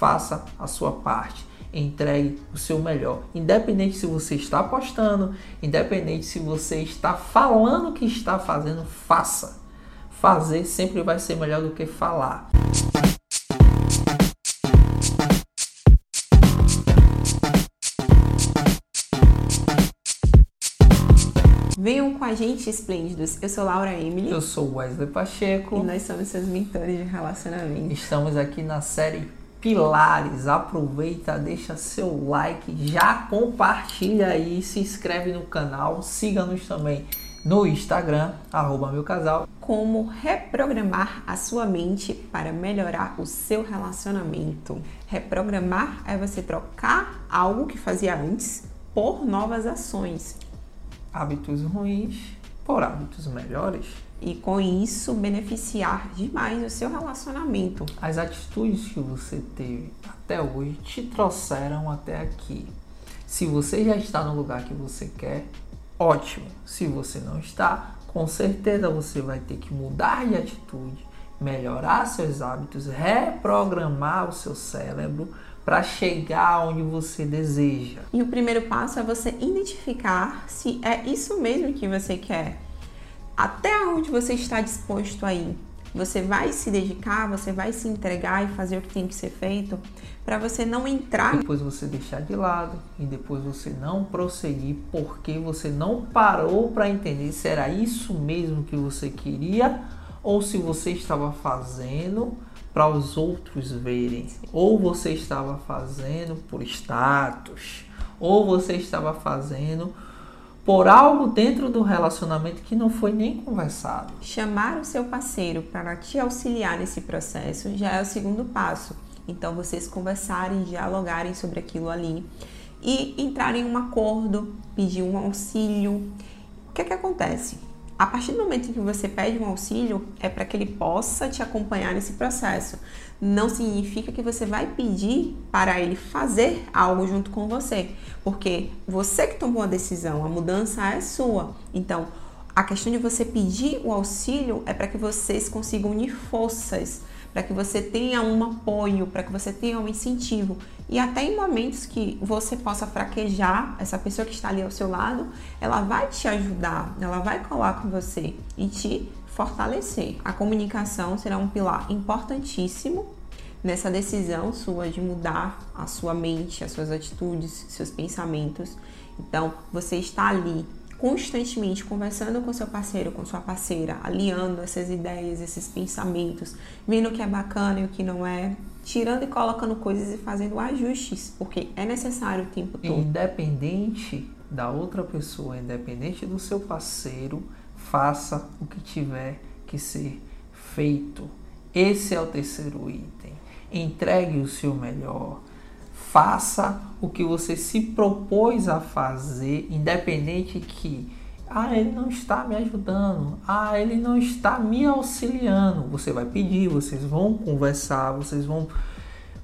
faça a sua parte entregue o seu melhor. Independente se você está postando, independente se você está falando que está fazendo, faça. Fazer sempre vai ser melhor do que falar. Venham com a gente, esplêndidos. Eu sou Laura Emily. Eu sou Wesley Pacheco. E nós somos seus mentores de relacionamento. Estamos aqui na série Pilares. Aproveita, deixa seu like, já compartilha aí, se inscreve no canal, siga-nos também no Instagram, arroba meu casal. Como reprogramar a sua mente para melhorar o seu relacionamento. Reprogramar é você trocar algo que fazia antes por novas ações hábitos ruins por hábitos melhores. E com isso beneficiar demais o seu relacionamento. As atitudes que você teve até hoje te trouxeram até aqui. Se você já está no lugar que você quer, ótimo. Se você não está, com certeza você vai ter que mudar de atitude, melhorar seus hábitos, reprogramar o seu cérebro para chegar onde você deseja. E o primeiro passo é você identificar se é isso mesmo que você quer. Até onde você está disposto a ir. Você vai se dedicar, você vai se entregar e fazer o que tem que ser feito para você não entrar. Depois você deixar de lado e depois você não prosseguir porque você não parou para entender se era isso mesmo que você queria ou se você estava fazendo para os outros verem. Ou você estava fazendo por status, ou você estava fazendo por algo dentro do relacionamento que não foi nem conversado. Chamar o seu parceiro para te auxiliar nesse processo já é o segundo passo. Então vocês conversarem, dialogarem sobre aquilo ali e entrarem em um acordo, pedir um auxílio. O que é que acontece? A partir do momento em que você pede um auxílio, é para que ele possa te acompanhar nesse processo. Não significa que você vai pedir para ele fazer algo junto com você, porque você que tomou a decisão, a mudança é sua. Então, a questão de você pedir o auxílio é para que vocês consigam unir forças para que você tenha um apoio, para que você tenha um incentivo. E até em momentos que você possa fraquejar, essa pessoa que está ali ao seu lado, ela vai te ajudar, ela vai colar com você e te fortalecer. A comunicação será um pilar importantíssimo nessa decisão sua de mudar a sua mente, as suas atitudes, seus pensamentos. Então, você está ali constantemente conversando com seu parceiro, com sua parceira, alinhando essas ideias, esses pensamentos, vendo o que é bacana e o que não é, tirando e colocando coisas e fazendo ajustes, porque é necessário o tempo todo. Independente da outra pessoa, independente do seu parceiro, faça o que tiver que ser feito. Esse é o terceiro item. Entregue o seu melhor faça o que você se propôs a fazer, independente que ah, ele não está me ajudando, ah, ele não está me auxiliando. Você vai pedir, vocês vão conversar, vocês vão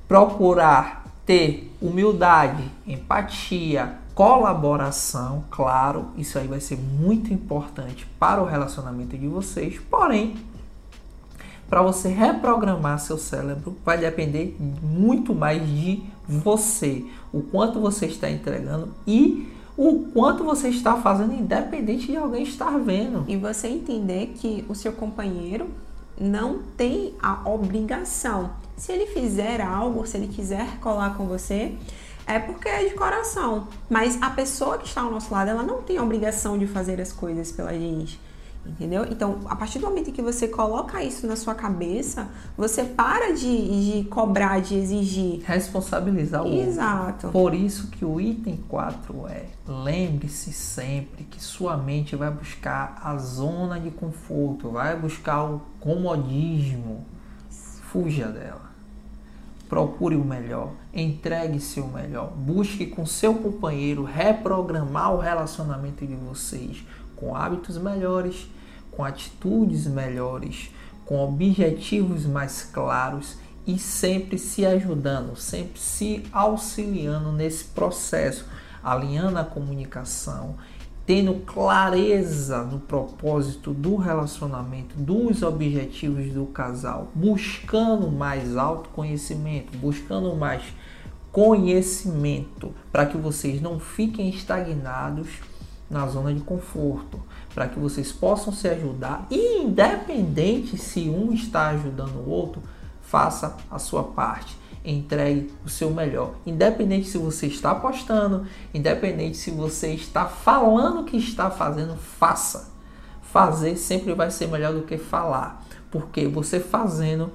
procurar ter humildade, empatia, colaboração, claro, isso aí vai ser muito importante para o relacionamento de vocês. Porém, para você reprogramar seu cérebro vai depender muito mais de você, o quanto você está entregando e o quanto você está fazendo independente de alguém estar vendo. E você entender que o seu companheiro não tem a obrigação. Se ele fizer algo, se ele quiser colar com você, é porque é de coração. Mas a pessoa que está ao nosso lado, ela não tem a obrigação de fazer as coisas pela gente. Entendeu? Então, a partir do momento que você coloca isso na sua cabeça, você para de, de cobrar, de exigir. Responsabilizar o Exato. outro. Por isso que o item 4 é lembre-se sempre que sua mente vai buscar a zona de conforto, vai buscar o comodismo. Fuja dela. Procure o melhor, entregue-se o melhor, busque com seu companheiro reprogramar o relacionamento de vocês com hábitos melhores, com atitudes melhores, com objetivos mais claros e sempre se ajudando, sempre se auxiliando nesse processo, alinhando a comunicação, tendo clareza no propósito do relacionamento, dos objetivos do casal, buscando mais autoconhecimento, buscando mais conhecimento, para que vocês não fiquem estagnados na zona de conforto, para que vocês possam se ajudar, e independente se um está ajudando o outro, faça a sua parte entregue o seu melhor. Independente se você está postando, independente se você está falando que está fazendo, faça. Fazer sempre vai ser melhor do que falar, porque você fazendo,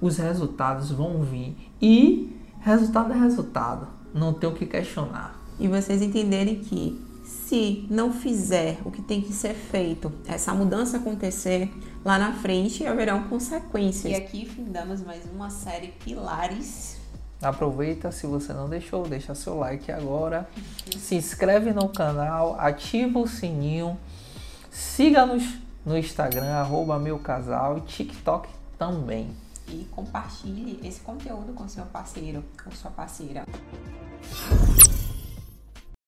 os resultados vão vir e resultado é resultado, não tem o que questionar. E vocês entenderem que se não fizer o que tem que ser feito, essa mudança acontecer, lá na frente haverão consequências. E aqui findamos mais uma série Pilares. Aproveita, se você não deixou, deixa seu like agora. Se inscreve no canal, ativa o sininho. Siga-nos no Instagram, arroba meu casal e TikTok também. E compartilhe esse conteúdo com seu parceiro ou sua parceira.